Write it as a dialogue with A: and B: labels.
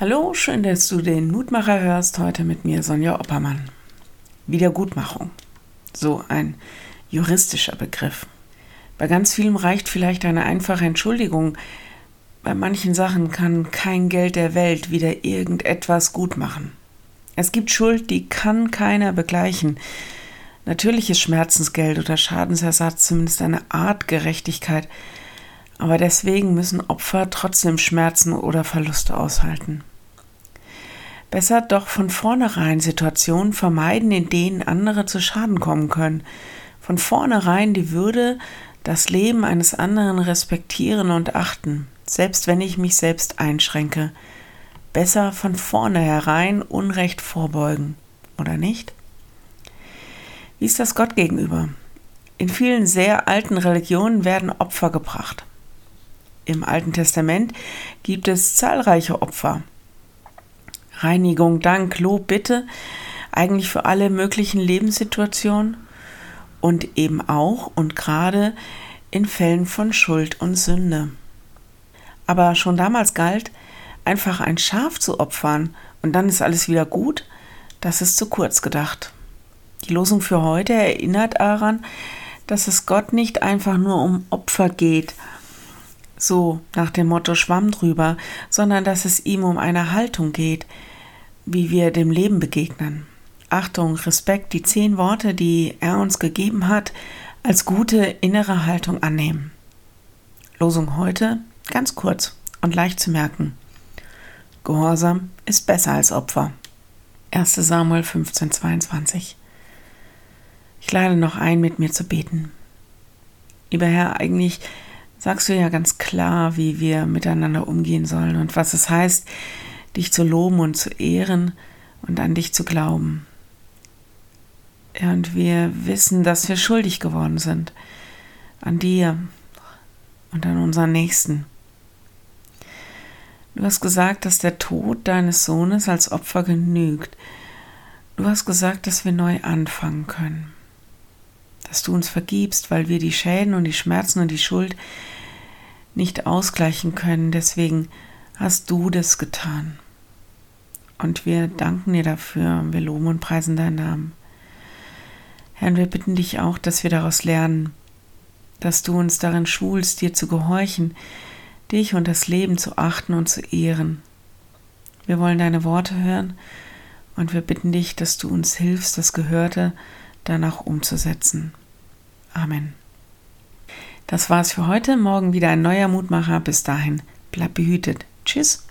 A: Hallo, schön, dass du den Mutmacher hörst. Heute mit mir Sonja Oppermann. Wiedergutmachung. So ein juristischer Begriff. Bei ganz vielem reicht vielleicht eine einfache Entschuldigung. Bei manchen Sachen kann kein Geld der Welt wieder irgendetwas gut machen. Es gibt Schuld, die kann keiner begleichen. Natürlich ist Schmerzensgeld oder Schadensersatz zumindest eine Art Gerechtigkeit, aber deswegen müssen Opfer trotzdem Schmerzen oder Verluste aushalten. Besser doch von vornherein Situationen vermeiden, in denen andere zu Schaden kommen können. Von vornherein die Würde, das Leben eines anderen respektieren und achten, selbst wenn ich mich selbst einschränke. Besser von vornherein Unrecht vorbeugen, oder nicht? Wie ist das Gott gegenüber? In vielen sehr alten Religionen werden Opfer gebracht. Im Alten Testament gibt es zahlreiche Opfer. Reinigung, Dank, Lob, Bitte, eigentlich für alle möglichen Lebenssituationen und eben auch und gerade in Fällen von Schuld und Sünde. Aber schon damals galt, einfach ein Schaf zu opfern und dann ist alles wieder gut, das ist zu kurz gedacht. Die Losung für heute erinnert daran, dass es Gott nicht einfach nur um Opfer geht, so nach dem Motto Schwamm drüber, sondern dass es ihm um eine Haltung geht, wie wir dem Leben begegnen. Achtung, Respekt, die zehn Worte, die er uns gegeben hat, als gute innere Haltung annehmen. Losung heute ganz kurz und leicht zu merken. Gehorsam ist besser als Opfer. 1 Samuel 15, 22. Ich lade noch ein, mit mir zu beten. Lieber Herr, eigentlich sagst du ja ganz klar, wie wir miteinander umgehen sollen und was es heißt, dich zu loben und zu ehren und an dich zu glauben. Und wir wissen, dass wir schuldig geworden sind. An dir und an unseren Nächsten. Du hast gesagt, dass der Tod deines Sohnes als Opfer genügt. Du hast gesagt, dass wir neu anfangen können. Dass du uns vergibst, weil wir die Schäden und die Schmerzen und die Schuld nicht ausgleichen können. Deswegen hast du das getan. Und wir danken dir dafür. Wir loben und preisen deinen Namen. Herr, wir bitten dich auch, dass wir daraus lernen, dass du uns darin schulst, dir zu gehorchen, dich und das Leben zu achten und zu ehren. Wir wollen deine Worte hören und wir bitten dich, dass du uns hilfst, das Gehörte danach umzusetzen. Amen. Das war's für heute. Morgen wieder ein neuer Mutmacher. Bis dahin, bleib behütet. Tschüss.